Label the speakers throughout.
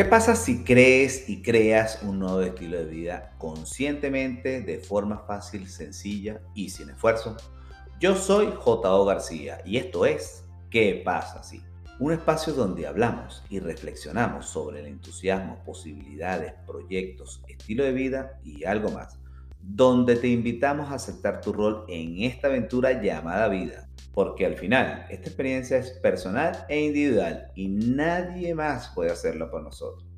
Speaker 1: ¿Qué pasa si crees y creas un nuevo estilo de vida conscientemente, de forma fácil, sencilla y sin esfuerzo? Yo soy J.O. García y esto es ¿Qué pasa si? Un espacio donde hablamos y reflexionamos sobre el entusiasmo, posibilidades, proyectos, estilo de vida y algo más. Donde te invitamos a aceptar tu rol en esta aventura llamada vida. Porque al final esta experiencia es personal e individual y nadie más puede hacerlo por nosotros.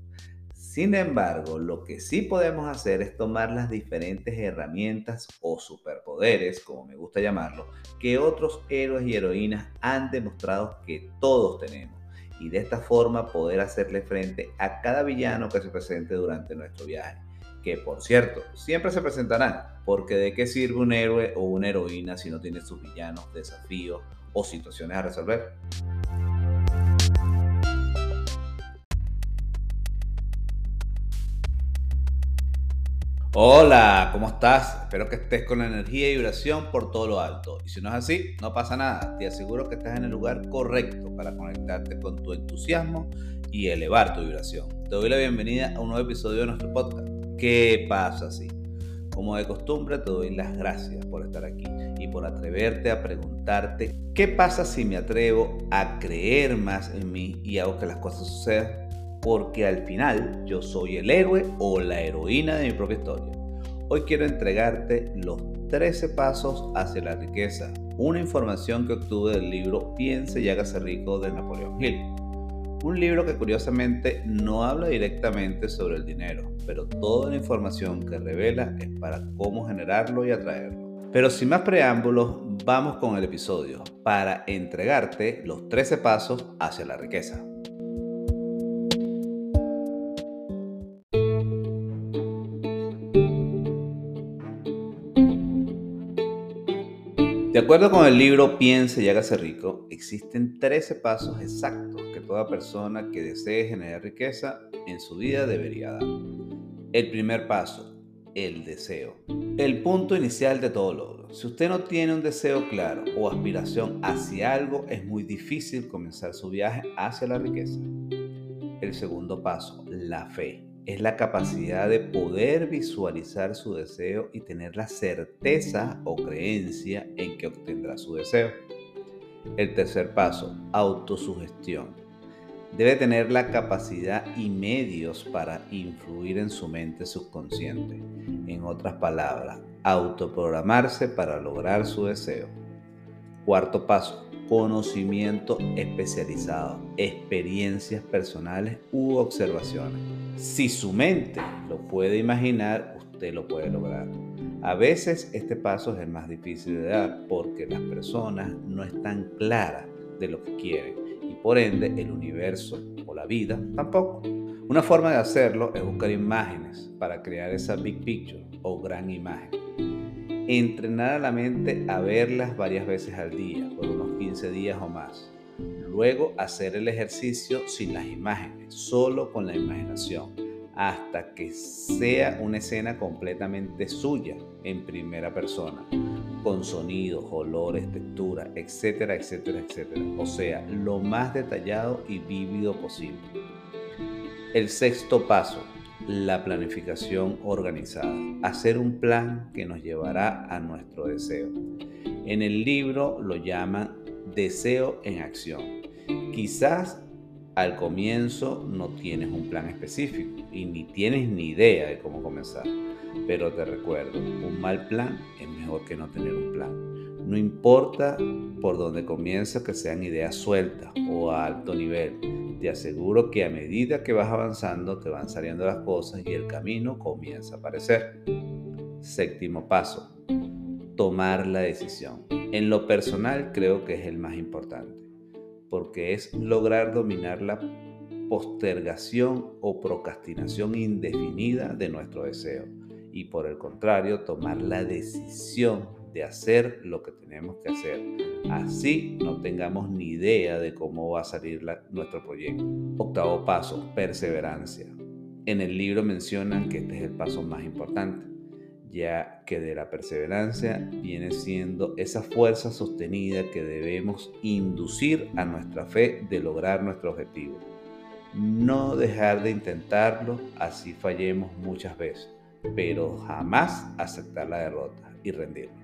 Speaker 1: Sin embargo, lo que sí podemos hacer es tomar las diferentes herramientas o superpoderes, como me gusta llamarlo, que otros héroes y heroínas han demostrado que todos tenemos. Y de esta forma poder hacerle frente a cada villano que se presente durante nuestro viaje que por cierto, siempre se presentarán, porque de qué sirve un héroe o una heroína si no tiene sus villanos, desafíos o situaciones a resolver. Hola, ¿cómo estás? Espero que estés con energía y vibración por todo lo alto. Y si no es así, no pasa nada. Te aseguro que estás en el lugar correcto para conectarte con tu entusiasmo y elevar tu vibración. Te doy la bienvenida a un nuevo episodio de nuestro podcast ¿Qué pasa si? Como de costumbre te doy las gracias por estar aquí y por atreverte a preguntarte qué pasa si me atrevo a creer más en mí y hago que las cosas sucedan, porque al final yo soy el héroe o la heroína de mi propia historia. Hoy quiero entregarte los 13 pasos hacia la riqueza, una información que obtuve del libro Piense y hágase rico de Napoleón Hill. Un libro que curiosamente no habla directamente sobre el dinero, pero toda la información que revela es para cómo generarlo y atraerlo. Pero sin más preámbulos, vamos con el episodio para entregarte los 13 pasos hacia la riqueza. De acuerdo con el libro Piense y hágase rico, existen 13 pasos exactos toda persona que desee generar riqueza en su vida debería dar. El primer paso, el deseo. El punto inicial de todo logro. Si usted no tiene un deseo claro o aspiración hacia algo, es muy difícil comenzar su viaje hacia la riqueza. El segundo paso, la fe es la capacidad de poder visualizar su deseo y tener la certeza o creencia en que obtendrá su deseo. El tercer paso, autosugestión. Debe tener la capacidad y medios para influir en su mente subconsciente. En otras palabras, autoprogramarse para lograr su deseo. Cuarto paso, conocimiento especializado, experiencias personales u observaciones. Si su mente lo puede imaginar, usted lo puede lograr. A veces este paso es el más difícil de dar porque las personas no están claras de lo que quieren por ende el universo o la vida tampoco. Una forma de hacerlo es buscar imágenes para crear esa big picture o gran imagen. Entrenar a la mente a verlas varias veces al día, por unos 15 días o más. Luego hacer el ejercicio sin las imágenes, solo con la imaginación, hasta que sea una escena completamente suya en primera persona, con sonidos, olores, texturas, etcétera, etcétera, etcétera. O sea, lo más detallado y vívido posible. El sexto paso, la planificación organizada. Hacer un plan que nos llevará a nuestro deseo. En el libro lo llaman deseo en acción. Quizás al comienzo no tienes un plan específico y ni tienes ni idea de cómo comenzar. Pero te recuerdo, un mal plan es mejor que no tener un plan. No importa por dónde comienza que sean ideas sueltas o a alto nivel. Te aseguro que a medida que vas avanzando te van saliendo las cosas y el camino comienza a aparecer. Séptimo paso, tomar la decisión. En lo personal creo que es el más importante porque es lograr dominar la postergación o procrastinación indefinida de nuestro deseo y por el contrario tomar la decisión de hacer lo que tenemos que hacer. Así no tengamos ni idea de cómo va a salir nuestro proyecto. Octavo paso, perseverancia. En el libro mencionan que este es el paso más importante ya que de la perseverancia viene siendo esa fuerza sostenida que debemos inducir a nuestra fe de lograr nuestro objetivo. No dejar de intentarlo, así fallemos muchas veces, pero jamás aceptar la derrota y rendirnos.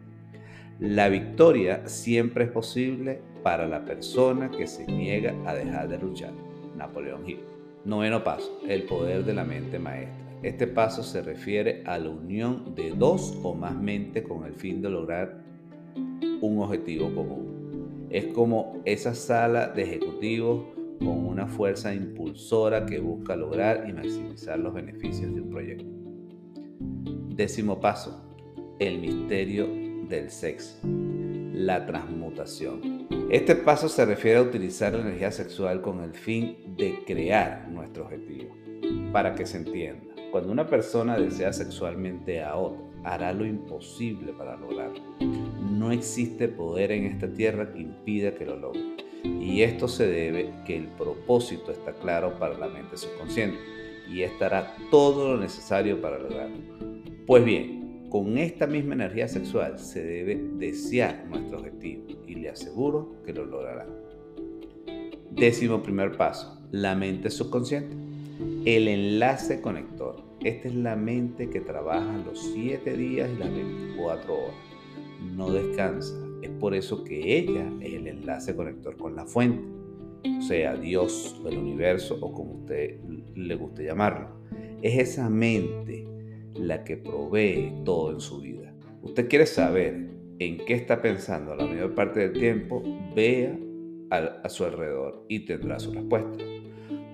Speaker 1: La victoria siempre es posible para la persona que se niega a dejar de luchar. Napoleón Hill. Noveno paso, el poder de la mente maestra. Este paso se refiere a la unión de dos o más mentes con el fin de lograr un objetivo común. Es como esa sala de ejecutivos con una fuerza impulsora que busca lograr y maximizar los beneficios de un proyecto. Décimo paso, el misterio del sexo, la transmutación. Este paso se refiere a utilizar la energía sexual con el fin de crear nuestro objetivo. Para que se entienda, cuando una persona desea sexualmente a otra, hará lo imposible para lograrlo. No existe poder en esta tierra que impida que lo logre. Y esto se debe que el propósito está claro para la mente subconsciente y estará todo lo necesario para lograrlo. Pues bien, con esta misma energía sexual se debe desear nuestro objetivo y le aseguro que lo logrará. Décimo primer paso, la mente subconsciente. El enlace conector. Esta es la mente que trabaja los 7 días y las 24 horas. No descansa. Por eso que ella es el enlace conector con la fuente. O sea, Dios, el universo o como usted le guste llamarlo. Es esa mente la que provee todo en su vida. Usted quiere saber en qué está pensando la mayor parte del tiempo, vea a, su alrededor y tendrá su respuesta.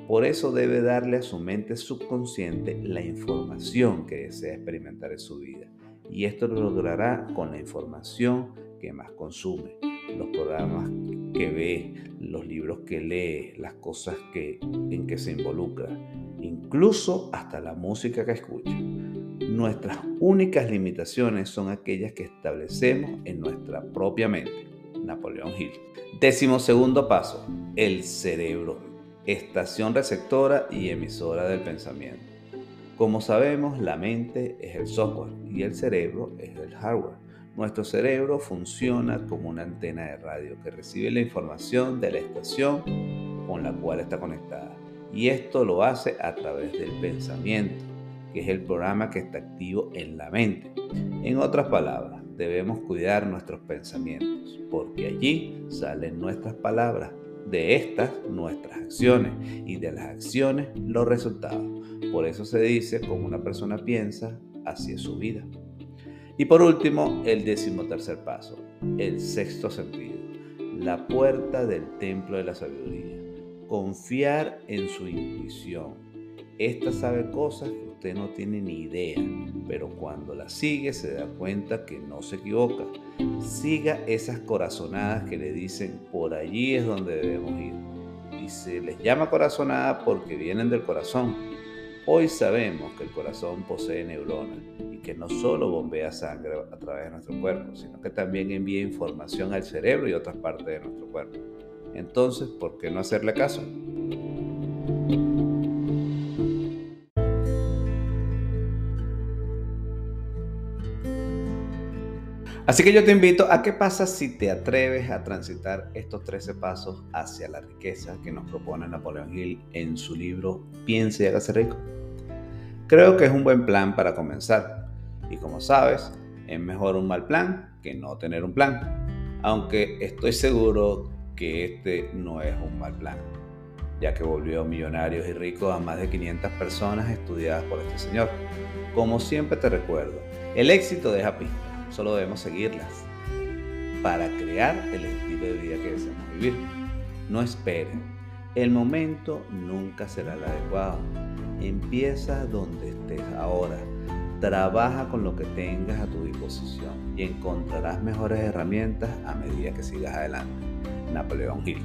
Speaker 1: Por eso debe darle a su mente subconsciente la información que desea experimentar en su vida. Y esto lo logrará con la información que más consume, los programas que ve, los libros que lee, las cosas que, en que se involucra, incluso hasta la música que escucha. Nuestras únicas limitaciones son aquellas que establecemos en nuestra propia mente. Napoleón Hill. Décimo segundo paso, el cerebro, estación receptora y emisora del pensamiento. Como sabemos, la mente es el software y el cerebro es el hardware. Nuestro cerebro funciona como una antena de radio que recibe la información de la estación con la cual está conectada. Y esto lo hace a través del pensamiento, que es el programa que está activo en la mente. En otras palabras, debemos cuidar nuestros pensamientos, porque allí salen nuestras palabras, de estas nuestras acciones y de las acciones los resultados. Por eso se dice, como una persona piensa, así es su vida. Y por último, el decimotercer paso, el sexto sentido, la puerta del templo de la sabiduría. Confiar en su intuición. Esta sabe cosas que usted no tiene ni idea, pero cuando la sigue se da cuenta que no se equivoca. Siga esas corazonadas que le dicen por allí es donde debemos ir. Y se les llama corazonada porque vienen del corazón. Hoy sabemos que el corazón posee neuronas que no solo bombea sangre a través de nuestro cuerpo, sino que también envía información al cerebro y otras partes de nuestro cuerpo. Entonces, ¿por qué no hacerle caso? Así que yo te invito a qué pasa si te atreves a transitar estos 13 pasos hacia la riqueza que nos propone Napoleón Hill en su libro Piense y hágase rico. Creo que es un buen plan para comenzar. Y como sabes, es mejor un mal plan que no tener un plan. Aunque estoy seguro que este no es un mal plan, ya que volvió millonarios y ricos a más de 500 personas estudiadas por este señor. Como siempre te recuerdo, el éxito deja pistas solo debemos seguirlas para crear el estilo de vida que deseamos vivir. No esperen, el momento nunca será el adecuado. Empieza donde estés ahora. Trabaja con lo que tengas a tu disposición y encontrarás mejores herramientas a medida que sigas adelante. Napoleón Hill.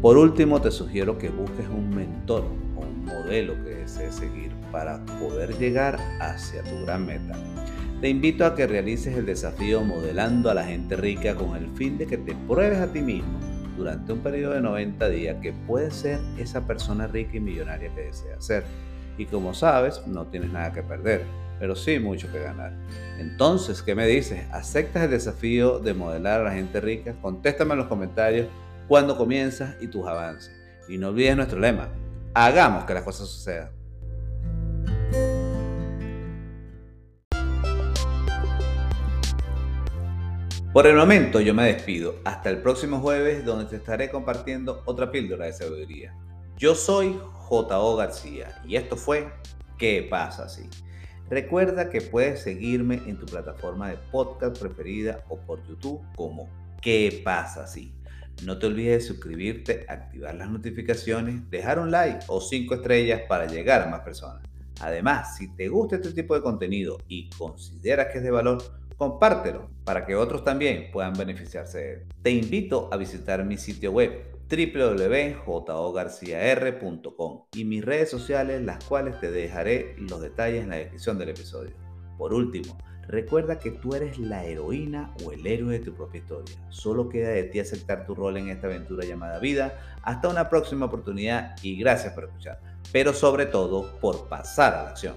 Speaker 1: Por último, te sugiero que busques un mentor o un modelo que desees seguir para poder llegar hacia tu gran meta. Te invito a que realices el desafío modelando a la gente rica con el fin de que te pruebes a ti mismo durante un periodo de 90 días que puedes ser esa persona rica y millonaria que deseas ser. Y como sabes, no tienes nada que perder, pero sí mucho que ganar. Entonces, ¿qué me dices? ¿Aceptas el desafío de modelar a la gente rica? Contéstame en los comentarios cuándo comienzas y tus avances. Y no olvides nuestro lema, Hagamos que las cosas sucedan. Por el momento yo me despido. Hasta el próximo jueves donde te estaré compartiendo otra píldora de sabiduría. Yo soy J.O. García y esto fue ¿Qué pasa así? Recuerda que puedes seguirme en tu plataforma de podcast preferida o por YouTube como ¿Qué pasa así? No te olvides de suscribirte, activar las notificaciones, dejar un like o cinco estrellas para llegar a más personas. Además, si te gusta este tipo de contenido y consideras que es de valor, compártelo para que otros también puedan beneficiarse de él. Te invito a visitar mi sitio web www.jogarciar.com y mis redes sociales, las cuales te dejaré los detalles en la descripción del episodio. Por último, recuerda que tú eres la heroína o el héroe de tu propia historia. Solo queda de ti aceptar tu rol en esta aventura llamada vida. Hasta una próxima oportunidad y gracias por escuchar, pero sobre todo por pasar a la acción.